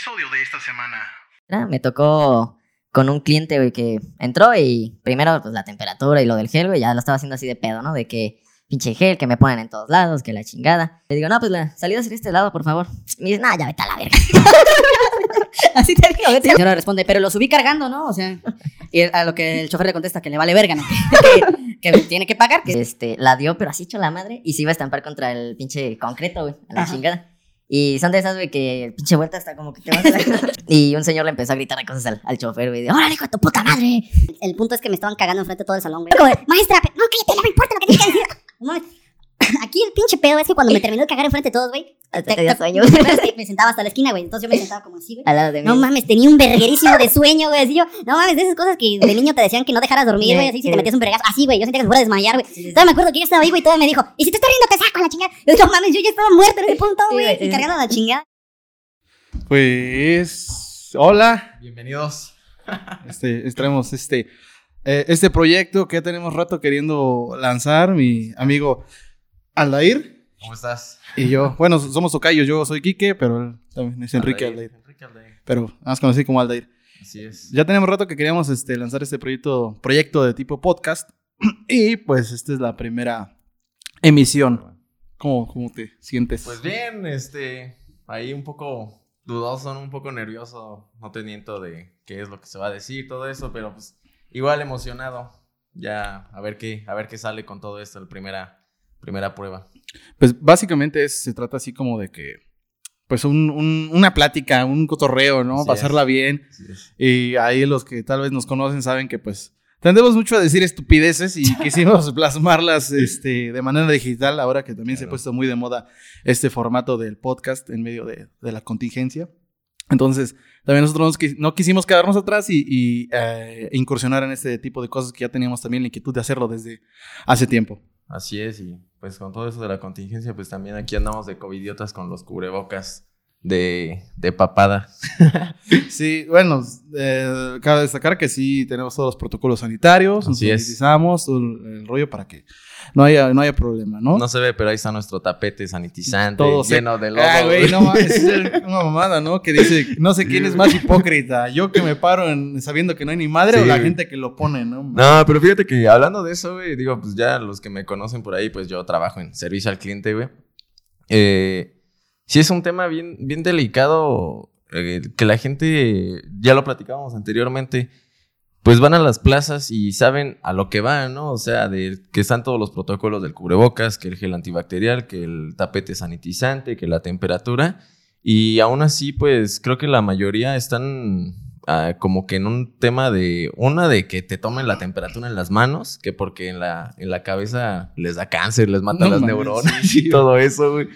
episodio de esta semana. Ah, Me tocó con un cliente, güey, que entró y primero, pues la temperatura y lo del gel, güey, ya lo estaba haciendo así de pedo, ¿no? De que pinche gel que me ponen en todos lados, que la chingada. Le digo, no, pues la salida sería este lado, por favor. Me dice, no, ya vete a la verga. así te digo, vete. La señora responde, pero lo subí cargando, ¿no? O sea, y a lo que el chofer le contesta que le vale verga, ¿no? que, que tiene que pagar. Que Este, la dio, pero así hecho la madre, y se iba a estampar contra el pinche concreto, güey, a la Ajá. chingada. Y son de esas, güey, que pinche vuelta hasta como que te vas a la... Y un señor le empezó a gritar cosas al, al chofer, güey, de, órale, hijo de tu puta madre. el punto es que me estaban cagando enfrente de todo el salón, güey. Maestra, no, cállate, no me importa lo que tienes que decir. Aquí el pinche pedo es que cuando me terminó de cagar enfrente de todos, güey, Hasta te dio sueño. te- me sentaba hasta la esquina, güey. Entonces yo me sentaba como así, güey. Al lado de mí. No mames, tenía un verguerísimo de sueño, güey. Así yo, no mames, de esas cosas que de niño te decían que no dejaras dormir, güey. Así si te metías un vergazo. Así, güey. Yo sentía que se fuera a desmayar, güey. Todavía me acuerdo que yo estaba ahí, güey, y todavía me dijo, ¿y si te estás riendo te saco a la chingada? Yo no mames, yo ya estaba muerto en ese punto, güey. Y sí. cargando la chingada. Pues, hola. Bienvenidos. Este, traemos este, eh, este proyecto que ya tenemos rato queriendo lanzar, mi amigo Aldair ¿Cómo estás? y yo. Bueno, somos tocayos, yo soy Quique, pero él también es Enrique Aldair. Enrique Aldair. Pero más conocido como Aldair. Así es. Ya tenemos rato que queríamos este, lanzar este proyecto, proyecto de tipo podcast. Y pues esta es la primera emisión. ¿Cómo, cómo te sientes? Pues bien, este, ahí un poco dudoso, un poco nervioso, no teniendo de qué es lo que se va a decir, todo eso, pero pues igual emocionado. Ya a ver qué, a ver qué sale con todo esto, la primera, primera prueba. Pues básicamente es- se trata así como de que, pues un- un- una plática, un cotorreo, ¿no? Así Pasarla bien. Y ahí los que tal vez nos conocen saben que pues tendemos mucho a decir estupideces y quisimos plasmarlas este, de manera digital, ahora que también se ha puesto muy de moda este formato del podcast en medio de, de la contingencia. Entonces, también nosotros no quisimos quedarnos atrás y, y, eh, incursionar en este tipo de cosas que ya teníamos también la inquietud de hacerlo desde hace tiempo. Así es, y pues con todo eso de la contingencia, pues también aquí andamos de covidiotas con los cubrebocas de, de papada. Sí, bueno, eh, cabe destacar que sí tenemos todos los protocolos sanitarios, Así el, el rollo para que no haya, no haya problema, ¿no? No se ve, pero ahí está nuestro tapete sanitizante, Todo se- lleno de lodo. Ah, güey, no es una mamada, ¿no? Que dice, no sé quién es más hipócrita, yo que me paro en- sabiendo que no hay ni madre Sí, o la gente que lo pone, ¿no? No, pero fíjate que hablando de eso, güey, digo, pues ya los que me conocen por ahí, pues yo trabajo en servicio al cliente, güey. Eh, sí es un tema bien, bien delicado, eh, que la gente, ya lo platicábamos anteriormente, pues van a las plazas y saben a lo que van, ¿no? O sea, de que están todos los protocolos del cubrebocas, que el gel antibacterial, que el tapete sanitizante, que la temperatura. Y aún así, pues creo que la mayoría están ah, como que en un tema de, una de que te tomen la temperatura en las manos, que porque en la, en la cabeza les da cáncer, les mata No las neuronas sí, y todo eso, güey.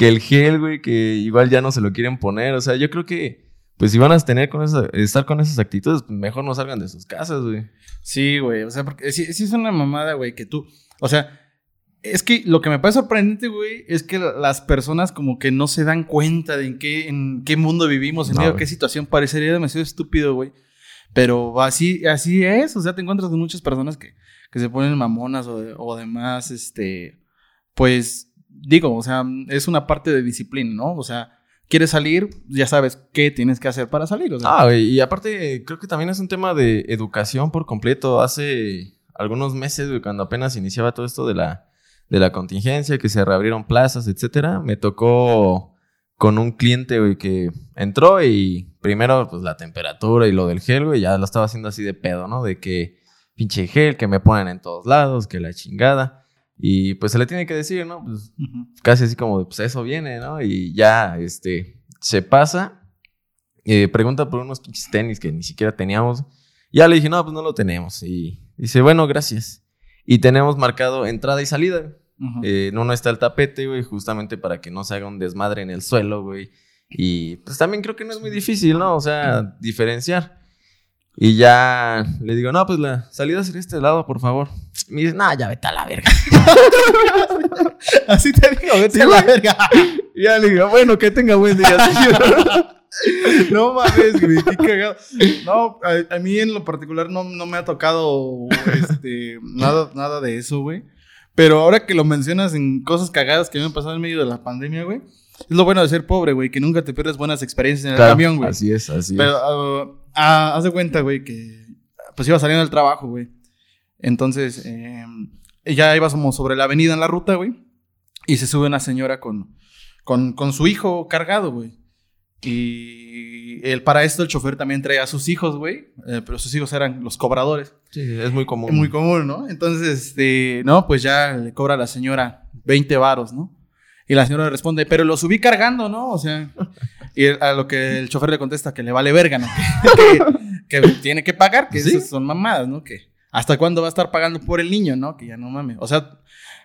Que el gel, güey, que igual ya no se lo quieren poner. O sea, yo creo que, pues si van a tener con esa, estar con esas actitudes, pues, mejor no salgan de sus casas, güey. Sí, güey, o sea, porque sí, sí es una mamada, güey, que tú, o sea, es que lo que me parece sorprendente, güey, es que la- las personas como que no se dan cuenta de en qué, en qué mundo vivimos, en No, medio qué situación parecería demasiado estúpido, güey. Pero así, así es, o sea, te encuentras con muchas personas que, que se ponen mamonas o, de- o demás, este, pues, digo, o sea, es una parte de disciplina, ¿no? O sea, quieres salir, ya sabes qué tienes que hacer para salir, o sea. Ah, y aparte creo que también es un tema de educación por completo. Hace algunos meses, cuando apenas iniciaba todo esto de la, de la contingencia, que se reabrieron plazas, etcétera, me tocó con un cliente, güey, que entró y primero, pues, la temperatura y lo del gel, güey, ya lo estaba haciendo así de pedo, ¿no? De que pinche gel que me ponen en todos lados, que la chingada. Y pues se le tiene que decir, ¿no? Pues casi así como, pues eso viene, ¿no? Y ya, este, se pasa, eh, pregunta por unos pinches tenis que ni siquiera teníamos. Ya le dije, no, pues no lo tenemos. Y dice, bueno, gracias. Y tenemos marcado entrada y salida. Ujú. Eh, en uno está el tapete, güey, justamente para que no se haga un desmadre en el suelo, güey. Y pues también creo que no es muy difícil, ¿no? O sea, diferenciar. Y ya le digo, no, pues la salida sería este lado, por favor. Me dice, no, ya vete a la verga. Así te digo, vete Sí, a la verga. Y ya le digo, bueno, que tenga buen día. No mames, güey, qué cagado. No, a, a mí en lo particular no, no me ha tocado este, nada, nada de eso, güey. Pero ahora que lo mencionas en cosas cagadas que me han pasado en medio de la pandemia, güey. Es lo bueno de ser pobre, güey, que nunca te pierdes buenas experiencias en el Claro, camión, güey. Así es, así Pero ah, ah, haz de cuenta, güey, que pues iba saliendo del trabajo, güey. Entonces, eh, ya íbamos sobre la avenida en la ruta, güey. Y se sube una señora con, con, con su hijo cargado, güey. Y él, para esto el chofer también traía a sus hijos, güey. eh, pero sus hijos eran los cobradores. es. Sí, es muy común. Es muy común, ¿no? Entonces, este, no, pues ya le cobra a la señora 20 varos, ¿no? Y la señora le responde, pero lo subí cargando, ¿no? O sea, y a lo que el chofer le contesta que le vale verga, ¿no? Que, que tiene que pagar, que ¿Sí? esas son mamadas, ¿no? Que hasta cuándo va a estar pagando por el niño, ¿no? Que ya no mames. O sea,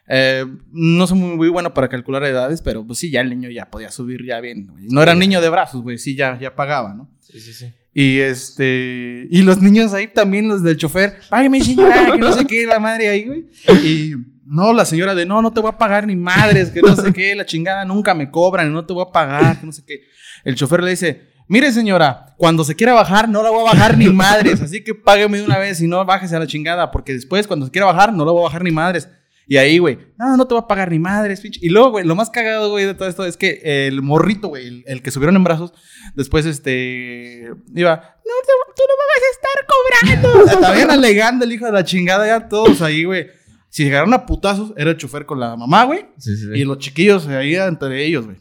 eh, no soy muy, muy bueno para calcular edades, pero pues sí, ya el niño ya podía subir ya bien. güey. No era niño de brazos, güey, sí, ya, ya pagaba, ¿no? Sí, sí, sí. Y este. Y los niños ahí también, los del chofer. Págame, señora, que no sé qué, la madre ahí, güey. Y no, la señora de no, no te voy a pagar ni madres, que no sé qué, la chingada nunca me cobran, no te voy a pagar, que no sé qué. El chofer le dice. Mire, señora, cuando se quiera bajar, no la voy a bajar ni madres. Así que págueme de una vez y no bájese a la chingada. Porque después, cuando se quiera bajar, no la voy a bajar ni madres. Y ahí, güey, no, no te voy a pagar ni madres, pinche. Y luego, güey, lo más cagado, güey, de todo esto es que el morrito, güey, el, el que subieron en brazos, después, este, iba, no, tú no me vas a estar cobrando. Estaban alegando el hijo de la chingada, ya todos ahí, güey. Si llegaron a putazos, era el chofer con la mamá, güey. Sí, sí, sí. Y los chiquillos ahí entre ellos, güey.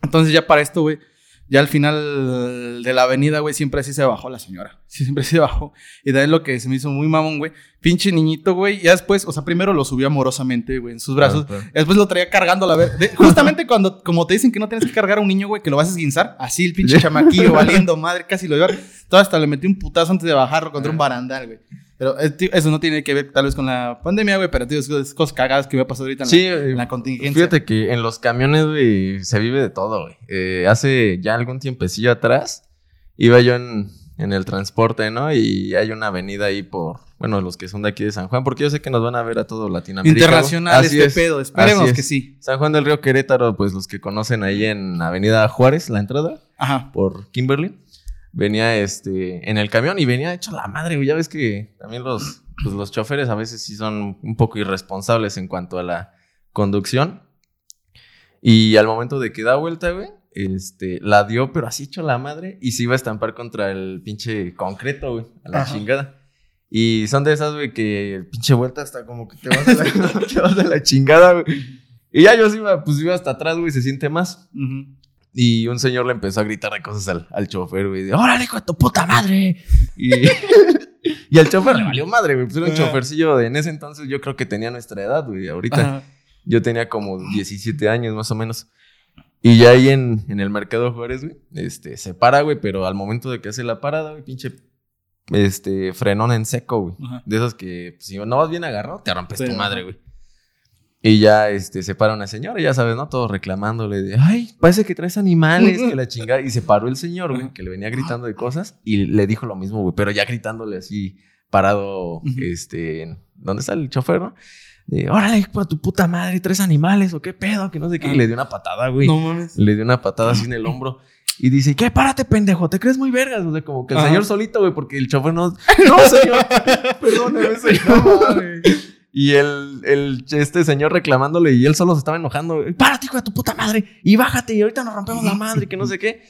Entonces ya para esto, güey, ya al final de la avenida, güey, siempre así se bajó la señora. Sí, siempre se bajó. Y ahí lo que se me hizo muy mamón, güey. Pinche niñito, güey. Ya después, o sea, primero lo subió amorosamente, güey, en sus brazos. Claro, claro. Después lo traía cargando a la vez. Justamente cuando, como te dicen que no tienes que cargar a un niño, güey, que lo vas a esguinzar. Así el pinche chamaquillo valiendo madre, casi lo lleva. Todo hasta le metí un putazo antes de bajarlo contra un barandal, güey. Pero eh, tío, eso no tiene que ver tal vez con la pandemia, güey, pero tío, es cosas cagadas que me ha pasado ahorita en, Sí, la, eh, en la contingencia. Fíjate que en los camiones, güey, se vive de todo, güey. Eh, hace ya algún tiempecillo atrás, iba yo en, en el transporte, ¿no? Y hay una avenida ahí por, bueno, los que son de aquí de San Juan, porque yo sé que nos van a ver a todo Latinoamérica. Internacional Así este es, pedo. Esperemos que sí. San Juan del Río Querétaro, pues los que conocen ahí en Avenida Juárez, la entrada, Ajá. por Kimberly. Venía este en el camión y venía hecho la madre, güey. Ya ves que también los, pues, los choferes a veces sí son un poco irresponsables en cuanto a la conducción. Y al momento de que da vuelta, güey, este, la dio, pero así hecho la madre y se iba a estampar contra el pinche concreto, güey, a la Ajá. chingada. Y son de esas, güey, que el pinche vuelta hasta como que te vas a la, te vas a la chingada, güey. Y ya yo sí iba, pues iba hasta atrás, güey, se siente más. Ujú. Y un señor le empezó a gritar de cosas al, al chofer, güey. de, ¡Órale, hijo de tu puta madre! Y, y al chofer le valió madre, güey. Pues era un chofercillo de en ese entonces yo creo que tenía nuestra edad, güey. Ahorita Ajá. yo tenía como 17 años más o menos. Y ya ahí en, en el mercado Juárez, güey, este, se para, güey, pero al momento de que hace la parada, güey, pinche, este, frenón en seco, güey. Ajá. De esos que, pues, si no vas bien agarrado, te rompes Sí, tu madre, güey. Y ya, este, se para una señora, ya sabes, ¿no? Todos reclamándole de, ay, parece que traes animales, que la chingada. Y se paró el señor, güey, que le venía gritando de cosas y le dijo lo mismo, güey, pero ya gritándole así, parado, este, ¿dónde está el chofer, no? De, órale, hijo tu puta madre, tres animales o qué pedo, que no sé qué. Y le dio una patada, güey. No mames. Le dio una patada así en el hombro. Y dice, ¿qué? Párate, pendejo, te crees muy vergas. O sea, como que el Ajá. señor solito, güey, porque el chofer no. No, señor. Perdóneme, señor. Y el, el, este señor reclamándole y él solo se estaba enojando. Párate, hijo de tu puta madre. Y bájate y ahorita nos rompemos la madre, que no sé qué.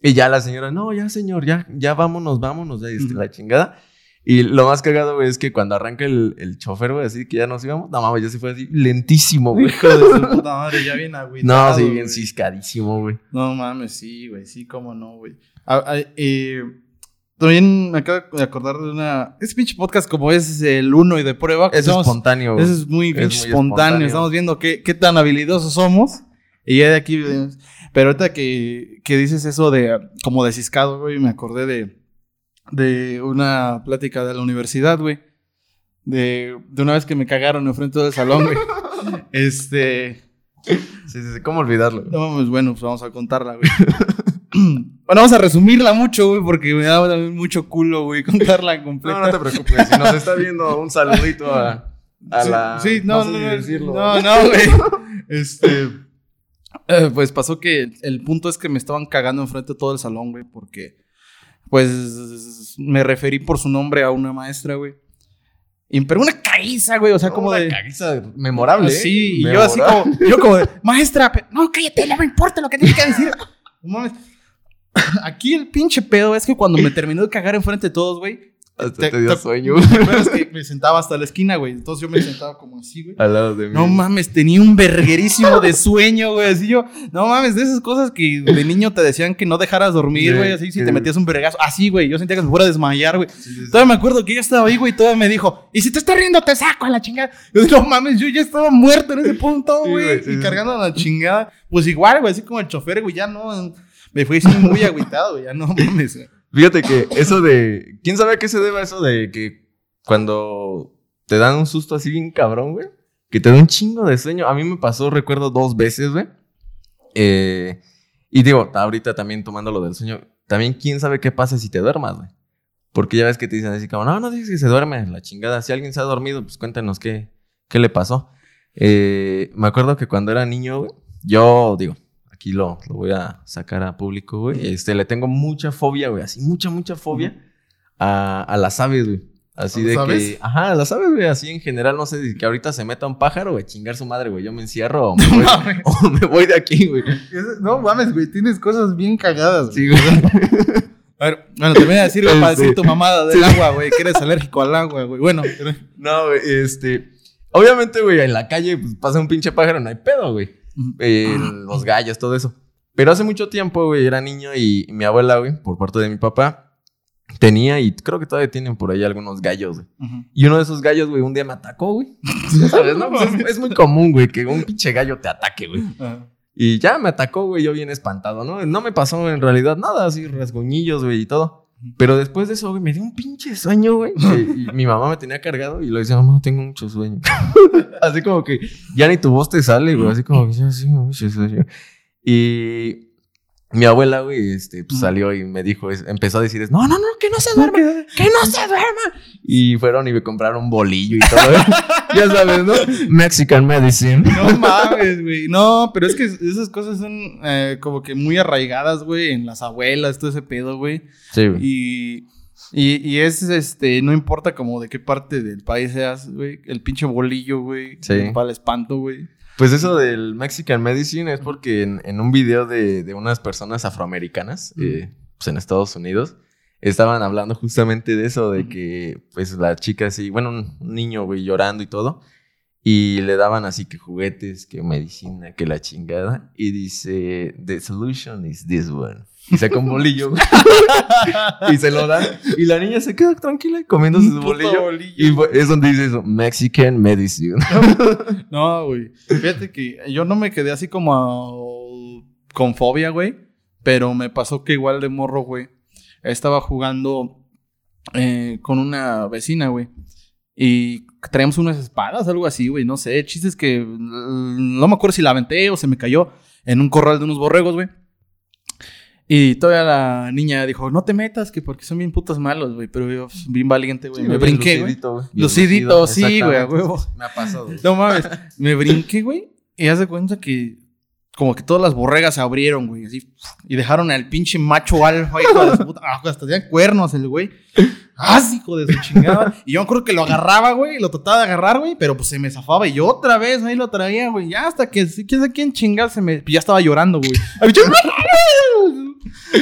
Y ya la señora, no, ya señor, ya, ya vámonos, vámonos, ya, este, la chingada. Y lo más cagado, güey, es que cuando arranca el, el chofer, güey, así que ya nos íbamos, no mames, ya se fue así lentísimo, güey. Hijo de su puta madre, ya bien agüitado. No, sí, bien güey. ciscadísimo, güey. No mames, sí, güey, sí, cómo no, güey. Eh, también me acabo de acordar de una. Este pinche podcast, como es el uno y de prueba, Es somos- espontáneo. Eso es muy, Es muy espontáneo. espontáneo. Estamos viendo qué, qué tan habilidosos somos. Y ya de aquí. Pero ahorita que, que dices eso de como de ciscado, güey, me acordé de, de una plática de la universidad, güey. De, de una vez que me cagaron enfrente del salón, güey. este. Sí, sí, sí, ¿cómo olvidarlo? güey? No mames, bueno, pues vamos a contarla, güey. bueno, vamos a resumirla mucho, güey, porque me da también mucho culo, güey, contarla completa. No, no te preocupes. Si nos está viendo, un saludito a, a sí, la. Sí, no, no, no, decirlo. no, no, güey. Este. eh, pues pasó que el punto es que me estaban cagando enfrente de todo el salón, güey, porque. Pues me referí por su nombre a una maestra, güey. Y, pero una caíza, güey. O sea, como Una de. caguiza memorable. ¿eh? Sí, y yo así como, yo como de, maestra, no, cállate, no me importa lo que tienes que decir. No mames. Aquí el pinche pedo es que cuando me terminó de cagar enfrente de todos, güey. Hasta te- te dio te- sueño. Que me sentaba hasta la esquina, güey. Entonces yo me sentaba como así, güey. Al lado de mí. No mames, tenía un verguerísimo de sueño, güey. Así yo, no mames, de esas cosas que de niño te decían que no dejaras dormir, güey. Así si sí. te metías un vergazo. Así, güey. Yo sentía que se fuera a desmayar, güey. Todavía me acuerdo que ella estaba ahí, güey. y Todavía me dijo, y si te estás riendo, te saco a la chingada. Yo digo, no mames, yo ya estaba muerto en ese punto, güey. y cargando a la chingada. Pues igual, güey. Así como el chofer, güey. Ya no. Me fui así muy agüitado. Ya no mames. Fíjate que eso de. ¿Quién sabe a qué se debe eso de que cuando te dan un susto así bien cabrón, güey? Que te da un chingo de sueño. A mí me pasó, recuerdo, dos veces, güey. Eh, y digo, ahorita también tomando lo del sueño, también quién sabe qué pasa si te duermas, güey. Porque ya ves que te dicen así como, no, no dices que se duerme, la chingada. Si alguien se ha dormido, pues cuéntanos qué, qué le pasó. Eh, me acuerdo que cuando era niño, güey, yo digo, aquí lo, lo voy a sacar a público, güey. Este, le tengo mucha fobia, güey, así, mucha, mucha fobia a, a las aves, güey. Así ¿A de que, ajá, las aves, güey, así en general, no sé, que ahorita se meta un pájaro, güey, chingar su madre, güey, yo me encierro o me voy, o me voy de aquí, güey. No mames, güey. Tienes cosas bien cagadas, güey. Sí, güey. A ver, bueno, te voy a decir, güey, para Este- decir tu mamada del agua, güey, que eres alérgico al agua, güey. Bueno, pero- No, güey, este. Obviamente, güey, en la calle pues, pasa un pinche pájaro, no hay pedo, güey. Eh, los gallos, todo eso. Pero hace mucho tiempo, güey, era niño y mi abuela, güey, por parte de mi papá, tenía y creo que todavía tienen por ahí algunos gallos, güey. Y uno de esos gallos, güey, un día me atacó, güey. Ya ¿Sabes, no? Pues es, es muy común, güey, que un pinche gallo te ataque, güey. Y ya me atacó, güey, yo bien espantado, ¿no? No me pasó en realidad nada, así rasguñillos, güey, y todo. Pero después de eso, güey, me dio un pinche sueño, güey. Y, y mi mamá me tenía cargado y le decía, mamá, tengo mucho sueño. así como que ya ni tu voz te sale, güey. Así como que ya sí, mucho sueño. Y mi abuela, güey, este, pues salió y me dijo, es- empezó a decir, no, no, no, que no se duerma, que no se duerma. Y fueron y me compraron un bolillo y todo. ya sabes, ¿no? Mexican medicine. No mames, güey. No, pero es que esas cosas son eh, como que muy arraigadas, güey, en las abuelas, todo ese pedo, güey. Sí, güey. Y, y, y es, este, no importa como de qué parte del país seas, güey. El pinche bolillo, güey. Sí. Para el espanto, güey. Pues eso del Mexican Medicine es porque en, en un video de, de unas personas afroamericanas, eh, pues en Estados Unidos, estaban hablando justamente de eso, de que pues la chica así, bueno, un, niño, güey, llorando y todo, y le daban así que juguetes, que medicina, que la chingada, y dice, the solution is this one. Y saca un bolillo, güey, y se lo dan, y la niña se queda tranquila comiendo su bolillo. bolillo. Y es donde dice eso, Mexican Medicine. No, güey. Fíjate que yo no me quedé así como a- con fobia, güey. Pero me pasó que igual de morro, güey. Estaba jugando eh, con una vecina, güey. Y traíamos unas espadas, algo así, güey. No sé. El chiste es que mm, no me acuerdo si la aventé o se me cayó en un corral de unos borregos, güey. Y todavía la niña dijo, no te metas, que porque son bien putos malos, güey. Pero yo, pues, bien valiente, güey. me brinqué, güey. Lucidito, sí, güey, a huevo. Me ha pasado. No mames, me brinqué, güey. Y haz de cuenta que como que todas las borregas se abrieron, güey, así. Y dejaron al pinche macho alfa, hijo de su puta. ah, hasta tenían cuernos el güey. ¡Ah, hijo de su chingada! Y yo me acuerdo que lo agarraba, güey, lo trataba de agarrar, güey, pero pues se me zafaba. Y yo otra vez ahí lo traía, güey. Ya hasta que, quién sabe quién chingada se me. Ya estaba llorando, güey.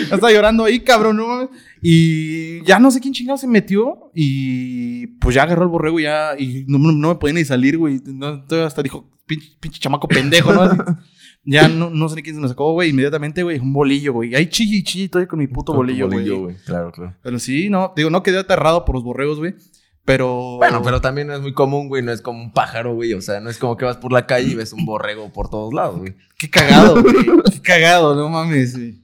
Ya estaba llorando ahí, cabrón, no mames. Y ya no sé quién chingado se metió. Y pues ya agarró el borrego ya. Y no, me podía ni salir, güey. No, hasta dijo, pinche, pinche chamaco pendejo, ¿no? Ya no, no sé ni quién se me sacó, güey. Inmediatamente, güey, un bolillo, güey. Ahí chille y chille todavía con mi puto bolillo, güey. Claro, claro. Pero sí, no. Digo, no quedé aterrado por los borregos, güey. Pero. Bueno, pero también es muy común, güey. No es como un pájaro, güey. O sea, no es como que vas por la calle y ves un borrego por todos lados, güey. Qué cagado, güey. Qué cagado, no mames, güey.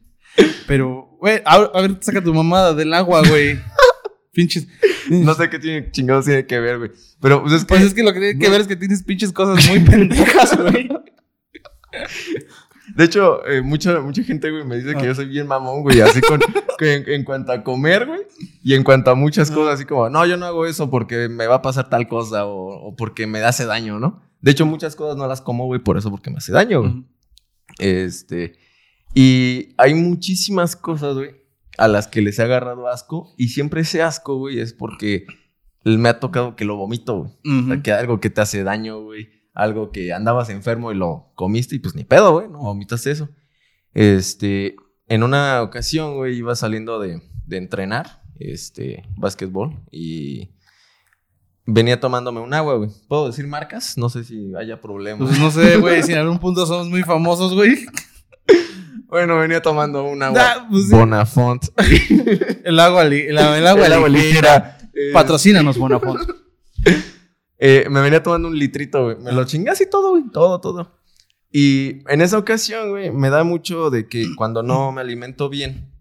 Pero, güey, a, a ver, saca tu mamada del agua, güey. Pinches. No sé qué tiene chingados tiene que ver, güey. Pero pues es que. Pues es que lo que tiene que ver es que tienes pinches cosas muy pendejas, güey. De hecho, eh, mucha, mucha gente, güey, me dice que yo soy bien mamón, güey. Así con, en, en cuanto a comer, güey. Y en cuanto a muchas cosas, así como, no, yo no hago eso porque me va a pasar tal cosa o, o porque me hace daño, ¿no? De hecho, muchas cosas no las como, güey, por eso, porque me hace daño, güey. Este. Y hay muchísimas cosas, güey, a las que les he agarrado asco. Y siempre ese asco, güey, es porque me ha tocado que lo vomito, güey. O sea, que algo que te hace daño, güey. Algo que andabas enfermo y lo comiste y pues ni pedo, güey, no vomitas eso. Este, en una ocasión, güey, iba saliendo de, de entrenar, este, básquetbol y venía tomándome un agua, güey. ¿Puedo decir marcas? No sé si haya problema. Pues no sé, güey, si en algún punto somos muy famosos, güey. Bueno, venía tomando un agua. Ah, pues sí. Bonafont. El agua, li- el, el agua, El agua ligera. Eh, Patrocínanos, Bonafont. Eh, me venía tomando un litrito, güey. Me lo chingué así todo, güey. Todo, todo. Y en esa ocasión, güey, me da mucho de que cuando no me alimento bien,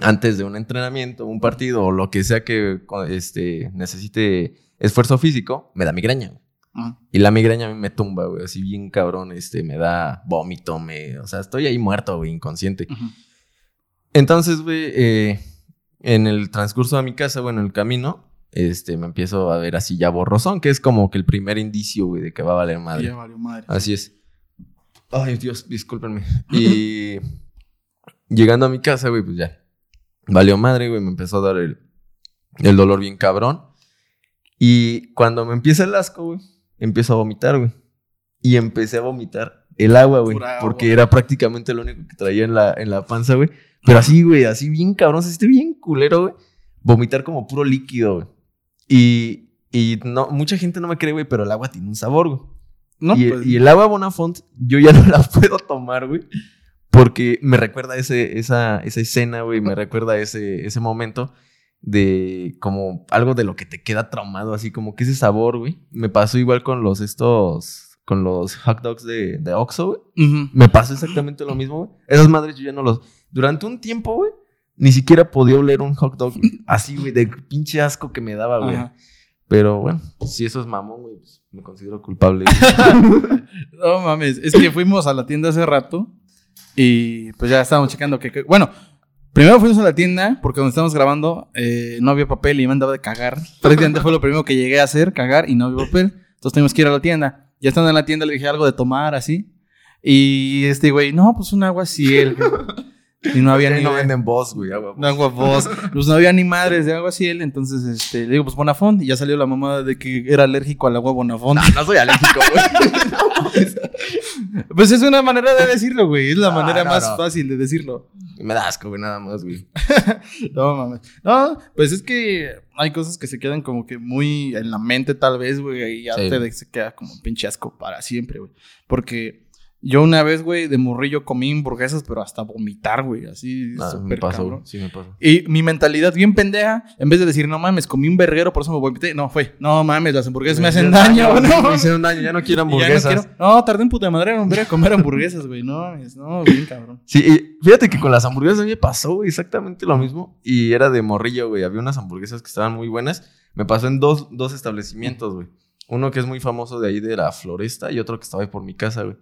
antes de un entrenamiento, un partido o lo que sea que este, necesite esfuerzo físico, me da migraña. güey. Ah, Y la migraña a mí me tumba, güey. Así bien cabrón, este, me da vómito, me... O sea, estoy ahí muerto, güey, inconsciente. ujú. Entonces, güey, eh, en el transcurso de mi casa, bueno, en el camino, este, me empiezo a ver así ya borrosón, que es como que el primer indicio, güey, de que va a valer madre. Ya valió madre. Así es. Ay, Dios, discúlpenme. Y llegando a mi casa, güey, pues ya. Valió madre, güey, me empezó a dar el, el dolor bien cabrón. Y cuando me empieza el asco, güey, empiezo a vomitar, güey. Y empecé a vomitar el agua, güey. Porque era prácticamente lo único que traía en la, en la panza, güey. Pero así, güey, así bien cabrón, se siente bien culero, güey. Vomitar como puro líquido, güey. Y, y no, mucha gente no me cree, güey, pero el agua tiene un sabor, güey. No, y, pues, y el agua Bonafont, yo ya no la puedo tomar, güey. Porque me recuerda ese, esa, esa escena, güey. Me recuerda ese, ese momento de como algo de lo que te queda traumado, así como que ese sabor, güey. Me pasó igual con los estos, con los hot dogs de, de Oxxo, güey. ujú. Me pasó exactamente lo mismo, güey. Esas madres yo ya no los... Durante un tiempo, güey, ni siquiera podía oler un hot dog. Así, güey, de pinche asco que me daba, güey. Pero bueno, si eso es mamón, güey, pues me considero culpable. No mames, es que fuimos a la tienda hace rato y pues ya estábamos checando que, que- bueno, primero fuimos a la tienda porque donde estábamos grabando eh, no había papel y me andaba de cagar. Prácticamente fue lo primero que llegué a hacer, cagar y no había papel. Entonces tuvimos que ir a la tienda. Ya estando en la tienda le dije algo de tomar así. Y este güey, no, pues un agua ciel. Y no había ni no venden voz, güey, agua. agua voz. Pues no había ni madres de agua ciel. Entonces este, le digo, pues Bonafont. Y ya salió la mamá de que era alérgico al agua Bonafont. No, no soy alérgico, güey. Pues es una manera de decirlo, güey. Es la No, manera no, más no. fácil de decirlo. Me da asco, güey, nada más, güey. No, mames. No, pues es que hay cosas que se quedan como que muy en la mente, tal vez, güey. Y ya Sí. te se queda como un pinche asco para siempre, güey. Porque yo una vez, güey, de morrillo comí hamburguesas, pero hasta vomitar, güey. Así, Ah, me súper pasó, cabrón. Sí, me pasó. Y mi mentalidad bien pendeja, en vez de decir, no mames, comí un verguero, por eso me vomité. No, fue, no mames, las hamburguesas me, hacen daño, no. Me hicieron daño, ya no quiero ya no, hamburguesas. quiero- no, tardé en puta madre en volver a comer hamburguesas, güey. No, mames, no, bien cabrón. Sí, y fíjate que con las hamburguesas a mí me pasó, güey, exactamente lo mismo. Y era de morrillo, güey. Había unas hamburguesas que estaban muy buenas. Me pasó en dos, dos establecimientos, güey. Uno que es muy famoso de ahí de la Floresta y otro que estaba ahí por mi casa, güey.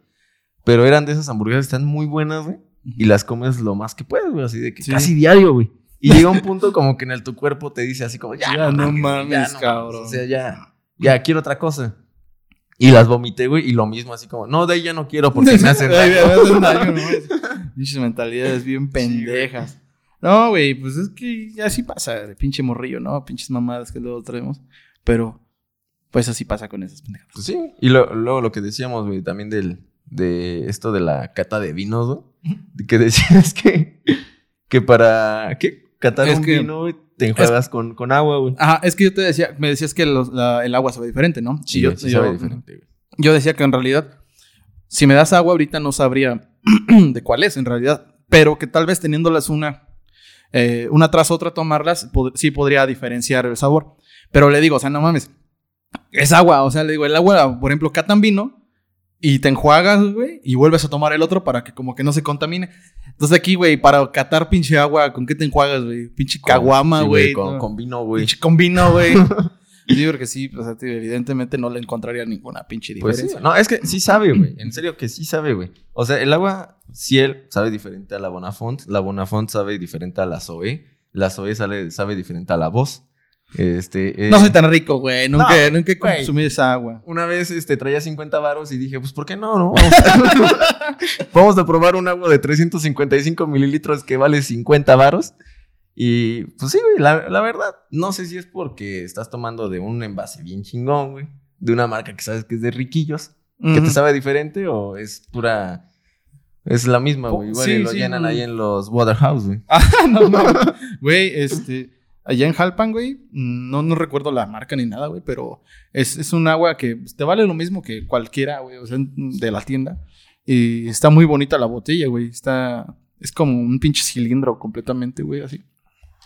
Pero eran de esas hamburguesas que están muy buenas, güey. Y las comes lo más que puedes, güey. Así de que Sí. casi diario, güey. Y llega un punto como que en el tu cuerpo te dice así como, ya, Ya no mames, cabrón. O sea, ya, ya quiero otra cosa. Y las vomité, güey. Y lo mismo, así como, no, de ahí ya no quiero porque me hacen daño. Pinches mentalidades bien pendejas. No, güey, pues es que así pasa, de pinche morrillo, ¿no? Pinches mamadas que luego traemos. Pero, pues así pasa con esas pendejas. Pues sí. Y lo- luego lo que decíamos, güey, también del, de esto de la cata de vinos, güey. Que decías que, que para, ¿qué? Catar Es un que- vino, te enjuagas con, con agua, güey. Ajá, es que yo te decía, me decías que los- la- el agua sabe diferente, ¿no? Sí, yo, sí yo- sabe diferente, güey. yo decía que en realidad, si me das agua ahorita no sabría de cuál es en realidad, pero que tal vez teniéndolas una, eh, una tras otra tomarlas, pod- sí podría diferenciar el sabor. Pero le digo, o sea, no mames, es agua, o sea, le digo, el agua, por ejemplo, catan vino y te enjuagas, güey, y vuelves a tomar el otro para que como que no se contamine. Entonces aquí, güey, para catar pinche agua, ¿con qué te enjuagas, güey? Pinche caguama, sí, güey. Con, ¿no? con vino, güey. Pinche con vino, güey. Sí, porque sí, o sea, tío, evidentemente no le encontraría ninguna pinche Pues diferencia. sí. No, es que sí sabe, güey. En serio que sí sabe, güey. O sea, el agua Ciel sabe diferente a la Bonafont. La Bonafont sabe diferente a la Zoe. La Zoe sabe, sabe diferente a la Voz. Este, eh, No soy tan rico, güey. Nunca, No, nunca güey. consumido esa agua. Una vez este, traía 50 varos y dije, pues, ¿por qué no? no? Vamos, a, vamos a probar un agua de 355 mililitros que vale 50 varos. Y pues sí, güey, la, la verdad, no sé si es porque estás tomando de un envase bien chingón, güey. De una marca que sabes que es de riquillos, que te sabe diferente o es pura... Es la misma, güey. Igual sí, y lo sí, llenan no. ahí en los Waterhouse, güey. Ah, no, no. Güey, este. Allá en Jalpan, güey, no, no recuerdo la marca ni nada, güey, pero es, es un agua que te vale lo mismo que cualquiera, güey, o sea, de la tienda. Y está muy bonita la botella, güey. Está. Es como un pinche cilindro completamente, güey, así.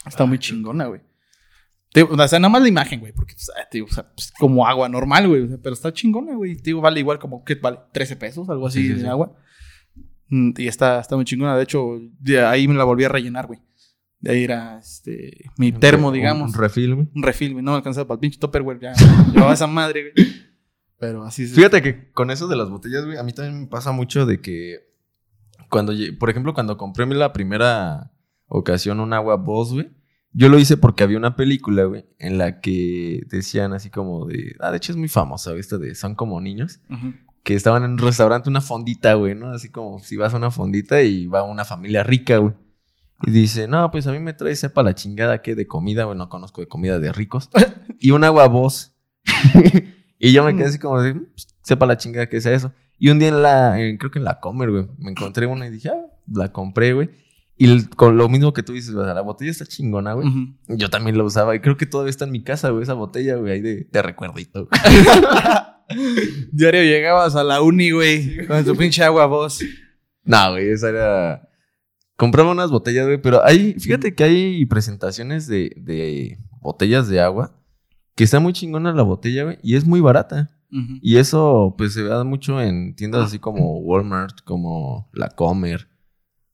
Está muy chingona, güey. Te- o sea, nada más la imagen, güey, porque, pues, ah, te o sea, pues, como agua normal, güey, o sea, pero está chingona, güey. Te digo, vale igual como, ¿qué vale? 13 pesos, algo así Sí, sí, de sí. agua. Mm, Y está, está muy chingona. De hecho, de ahí me la volví a rellenar, güey. De ahí era este, mi termo, Un- digamos. Un refill, güey. Un refill, güey. No me alcanzaba para el pinche Tupperware. Ya llevaba esa madre, güey. Pero así es. Fíjate que con eso de las botellas, güey, a mí también me pasa mucho de que cuando, por ejemplo, cuando compré la primera ocasión un agua Boss, güey, yo lo hice porque había una película, güey, en la que decían así como de, ah, de hecho es muy famosa, güey, esta de Son como niños, que estaban en un restaurante, una fondita, güey, ¿no? Así como si vas a una fondita y va una familia rica, güey. Y dice, no, pues a mí me trae sepa la chingada que de comida, güey, no conozco de comida de ricos. y un agua voz. y yo me quedé así como de, "Pues, sepa la chingada que sea eso. Y un día en la, en- creo que en la Comer, güey, me encontré una y dije, ah, la compré, güey. Y el- con lo mismo que tú dices, o sea, la botella está chingona, güey. Yo también la usaba y creo que todavía está en mi casa, güey, esa botella, güey, ahí de, de recuerdito. Diario llegabas a la uni, güey, con tu pinche agua voz. No, güey, esa era. Compraba unas botellas, güey, pero hay, fíjate que hay presentaciones de, de botellas de agua que está muy chingona la botella, güey, y es muy barata. Y eso, pues, se da mucho en tiendas así como Walmart, como La Comer,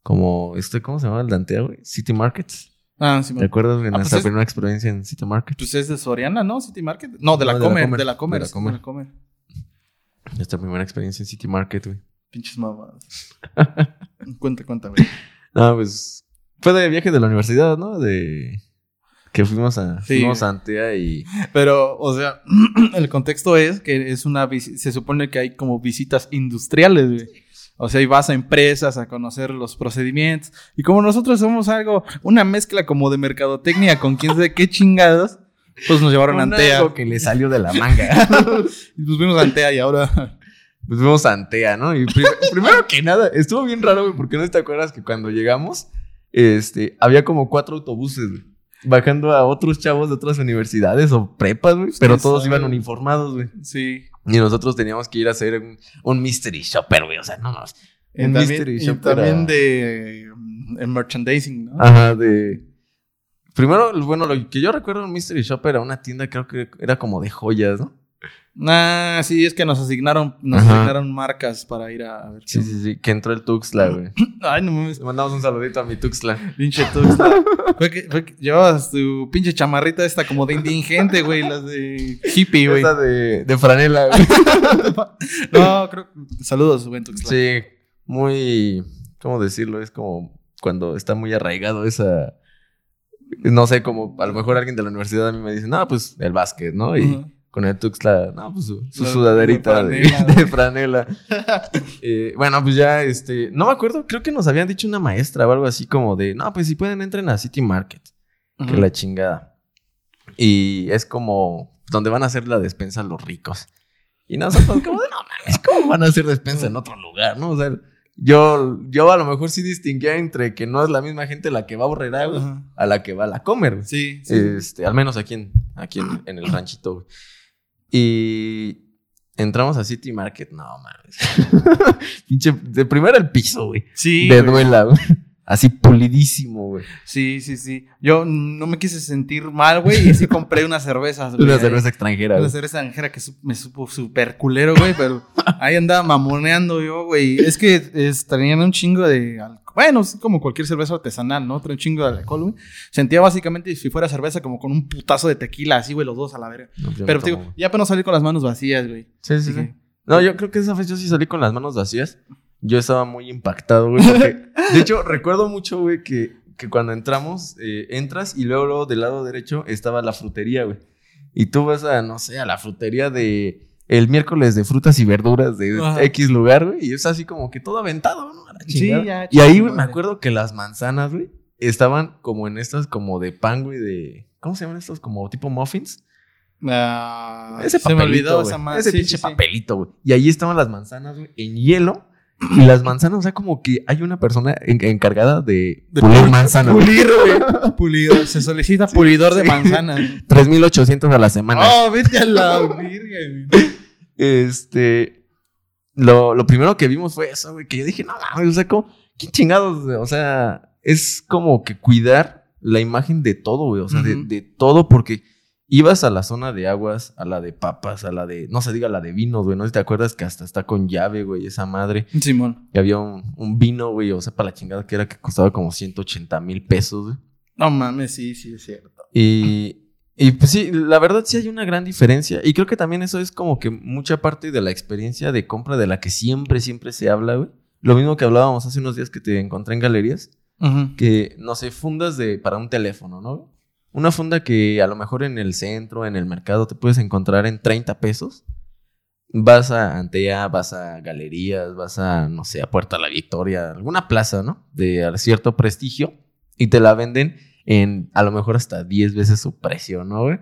como este, ¿cómo se llama el Dantea, güey? City Markets. Ah, sí, ¿Te acuerdas de Ah, pues nuestra es- primera experiencia en City Market? Pues es de Soriana, ¿no? City Market. No, de la No, de la Comer, Comer, de la Comer. de la Comer. de la Comer. Nuestra primera experiencia en City Market, güey. Pinches mamadas. cuenta, cuenta, güey. No, pues fue de viaje de la universidad, ¿no? De que fuimos a, Sí. fuimos a Antea y Pero, o sea, el contexto es que es una se supone que hay como visitas industriales, güey. O sea, y vas a empresas a conocer los procedimientos. Y como nosotros somos algo, una mezcla como de mercadotecnia con quién sabe qué chingados, pues nos llevaron a Antea. algo que le salió de la manga. Y pues fuimos a Antea y ahora. Pues fuimos a Antea, ¿no? Y prim- primero que nada, estuvo bien raro, güey, porque no te acuerdas que cuando llegamos, este, había como cuatro autobuses, güey, bajando a otros chavos de otras universidades o prepas, güey, pero todos sabe. iban uniformados, güey. Sí. Y nosotros teníamos que ir a hacer un, un mystery shopper, güey, o sea, no más. Un también, mystery y shopper. también a- de mm, el merchandising, ¿no? Ajá, de. Primero, bueno, lo que yo recuerdo en Mystery Shop era una tienda, creo que era como de joyas, ¿no? Ah, sí, es que nos asignaron, nos Ajá. asignaron marcas para ir a, a ver. qué Sí, sí, sí, que entró el Tuxtla, güey. Ay, no mames. Le mandamos un saludito a mi Tuxtla. Pinche Tuxtla. fue que, fue que llevabas tu pinche chamarrita esta como de indigente, güey, las de hippie, güey. Esa de, de franela, güey. No, creo Saludos, buen Tuxtla. Sí, muy. ¿Cómo decirlo? Es como cuando está muy arraigado esa. No sé, como a lo mejor alguien de la universidad a mí me dice, no, pues el básquet, ¿no? Y. con el Tuxtla, no, pues su, sudaderita de franela, de franela. Eh, bueno, pues ya, este, no me acuerdo, creo que nos habían dicho una maestra o algo así como de, no, pues si pueden entren a City Market, que Ujú. la chingada. Y es como donde van a hacer la despensa los ricos. Y nosotros como de, no mames, ¿cómo van a hacer despensa en otro lugar, no? O sea, yo, yo a lo mejor sí distinguía entre que no es la misma gente la que va a Borrera, güey, Ajá. a la que va a la comer, güey. Sí, sí. Este, al menos aquí en, aquí en, en el ranchito, güey. Y entramos a City Market, no mames. Pinche, de primero el piso, güey. Sí, de duela, güey. Así pulidísimo, güey. sí, sí, sí. Yo no me quise sentir mal, güey, y sí compré unas cervezas, güey. Una ahí. cerveza extranjera, Una güey. cerveza extranjera que su- me supo súper culero, güey, pero ahí andaba mamoneando yo, güey. Es que es, traían un chingo de alcohol. Bueno, es como cualquier cerveza artesanal, ¿no? Trae un chingo de alcohol, güey. Sentía básicamente si fuera cerveza como con un putazo de tequila, así, güey, los dos a la verga. No, Pero, digo, ya apenas salí con las manos vacías, güey. Sí, sí, sí. No, yo creo que esa vez yo sí salí con las manos vacías. Yo estaba muy impactado, güey. Porque, de hecho, recuerdo mucho, güey, que, que cuando entramos, eh, entras y luego, luego del lado derecho estaba la frutería, güey. Y tú vas a, no sé, a la frutería de el miércoles de frutas y verduras de Ajá. X lugar, güey. Y es así como que todo aventado, ¿no? Sí, ya, Y ahí, güey, me acuerdo que las manzanas, güey, estaban como en estas, como de pan, güey, de. ¿Cómo se llaman estos? Como tipo muffins. Ah, Ese se me papelito, olvidó güey. esa. Ese Sí, pinche sí. papelito, güey. Y ahí estaban las manzanas, güey, en hielo. Y las manzanas, o sea, como que hay una persona en- encargada de, De pulir pul- manzanas. Pulir, güey. Pulido. Se solicita pulidor de manzanas. 3,800 a la semana. Oh, vete a la virga, güey. Este. Lo, lo primero que vimos fue eso, güey, que yo dije, no mames, o sea, como, ¿qué chingados? O sea, es como que cuidar la imagen de todo, güey, o sea, de, Ujú. de todo, porque ibas a la zona de aguas, a la de papas, a la de, no se diga la de vinos, güey, no sé si te acuerdas que hasta está con llave, güey, esa madre. Simón. Y había un, un vino, güey, o sea, para la chingada que era que costaba como 180 mil pesos, güey. No mames, sí, sí, es cierto. Y, y pues sí, la verdad sí hay una gran diferencia. Y creo que también eso es como que mucha parte de la experiencia de compra de la que siempre, siempre se habla, güey. Lo mismo que hablábamos hace unos días que te encontré en galerías, que, no sé, fundas de, para un teléfono, ¿no? Una funda que a lo mejor en el centro, en el mercado, te puedes encontrar en 30 pesos. Vas a Antea, vas a galerías, vas a, no sé, a Puerta La Victoria, alguna plaza, ¿no? De cierto prestigio y te la venden en a lo mejor hasta 10 veces su precio, ¿no, güey?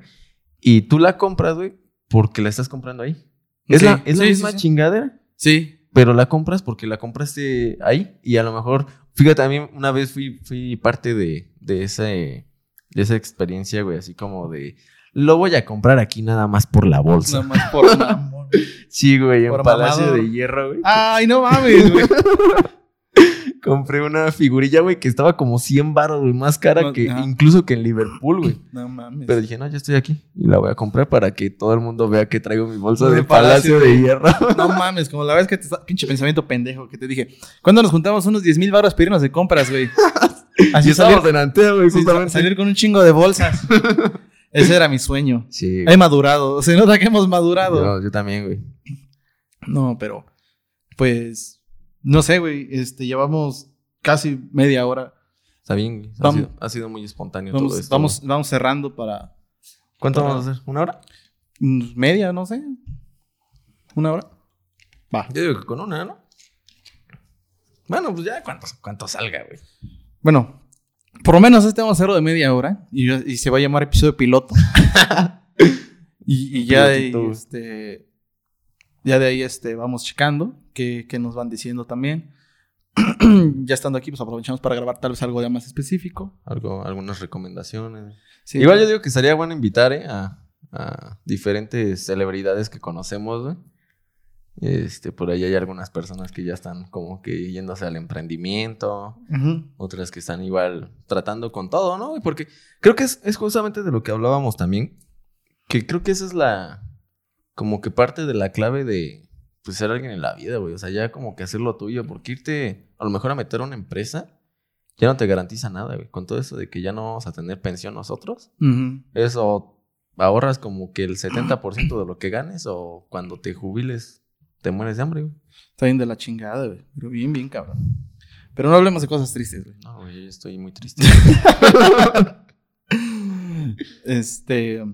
Y tú la compras, güey, porque la estás comprando ahí. Es Sí, la, es la sí, misma sí. chingadera, Sí. pero la compras porque la compraste ahí y a lo mejor, fíjate, también una vez fui, fui parte de, de, ese, de esa experiencia, güey, así como de, lo voy a comprar aquí nada más por la bolsa. Nada más por mamón. Sí, güey, en Por Palacio mamador. de Hierro, güey. Ay, no mames, güey. Compré una figurilla, güey, que estaba como 100 baros, güey, más cara No, que incluso que en Liverpool, güey. No mames. Pero dije, no, ya estoy aquí y la voy a comprar para que todo el mundo vea que traigo mi bolsa De de Palacio de Hierro. No mames, como la vez que te está, pinche pensamiento pendejo que te dije. ¿Cuándo nos juntamos unos 10 mil baros para irnos de compras, güey? Así Y salir, estábamos en Antea, güey, justamente. salir con un chingo de bolsas. Ese era mi sueño. Sí, He madurado. Se nota que hemos madurado. yo, yo también, güey. No, pero pues no sé, güey. Este, llevamos casi media hora. Está bien, güey. Ha, Vamos. sido, ha sido muy espontáneo Vamos, todo esto. vamos, vamos cerrando para ¿Cuánto para- vamos a hacer? ¿Una hora? mm, media, no sé. ¿Una hora? Va. Yo digo que con una, ¿no? Bueno, pues ya cuánto, cuánto salga, güey. Bueno, por lo menos este vamos a hacerlo de media hora y, y se va a llamar episodio piloto. y, y ya Pilotito. este, ya de ahí este, vamos checando qué, qué nos van diciendo también. ya estando aquí, pues aprovechamos para grabar tal vez algo ya más específico. Algo, algunas recomendaciones. Sí. Igual yo digo que estaría bueno invitar eh, a, a diferentes celebridades que conocemos, güey. Este, por ahí hay algunas personas que ya están como que yéndose al emprendimiento, otras que están igual tratando con todo, ¿no? Porque creo que es, es justamente de lo que hablábamos también, que creo que esa es la, como que parte de la clave de, pues, ser alguien en la vida, güey. O sea, ya como que hacer lo tuyo, porque irte a lo mejor a meter a una empresa ya no te garantiza nada, güey. Con todo eso de que ya no vamos a tener pensión nosotros, eso ahorras como que el 70% de lo que ganes o cuando te jubiles te mueres de hambre, güey. Está bien de la chingada, güey. Pero bien, bien, cabrón. Pero no hablemos de cosas tristes, güey. No, güey, yo estoy muy triste. Este.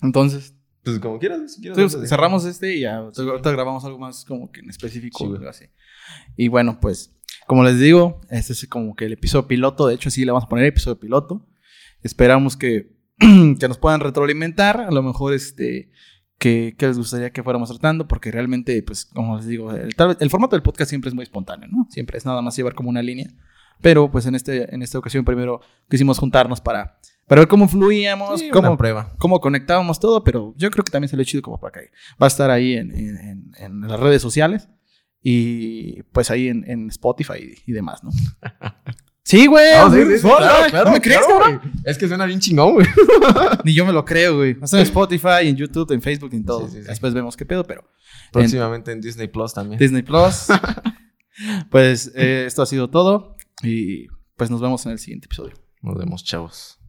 Entonces, pues como quieras, si. Entonces, ahorita cerramos este y ya ahorita grabamos algo más como que en específico. Sí, así. Y bueno, pues, como les digo, este es como que el episodio piloto. De hecho, sí le vamos a poner episodio piloto. Esperamos que, que nos puedan retroalimentar. A lo mejor, este, que, que les gustaría que fuéramos tratando, porque realmente, pues, como les digo, el, el formato del podcast siempre es muy espontáneo, ¿no? Siempre es nada más llevar como una línea. Pero, pues, en, este, en esta ocasión, primero quisimos juntarnos para, para ver cómo fluíamos, Sí, cómo, prueba. cómo conectábamos todo, pero yo creo que también se lo chido como para que va a estar ahí en, en- las redes sociales y pues ahí en, en Spotify y, y demás, ¿no? Sí, güey. No, sí, güey, sí, sí, hola, claro, claro, ¿No me crees, güey. Es que suena bien chingón, güey. Ni yo me lo creo, güey. Hasta en Spotify, en YouTube, en Facebook, en todo. Después vemos qué pedo, pero Próximamente en Disney Plus también. Disney Plus. pues eh, esto ha sido todo y pues nos vemos en el siguiente episodio. Nos vemos, chavos.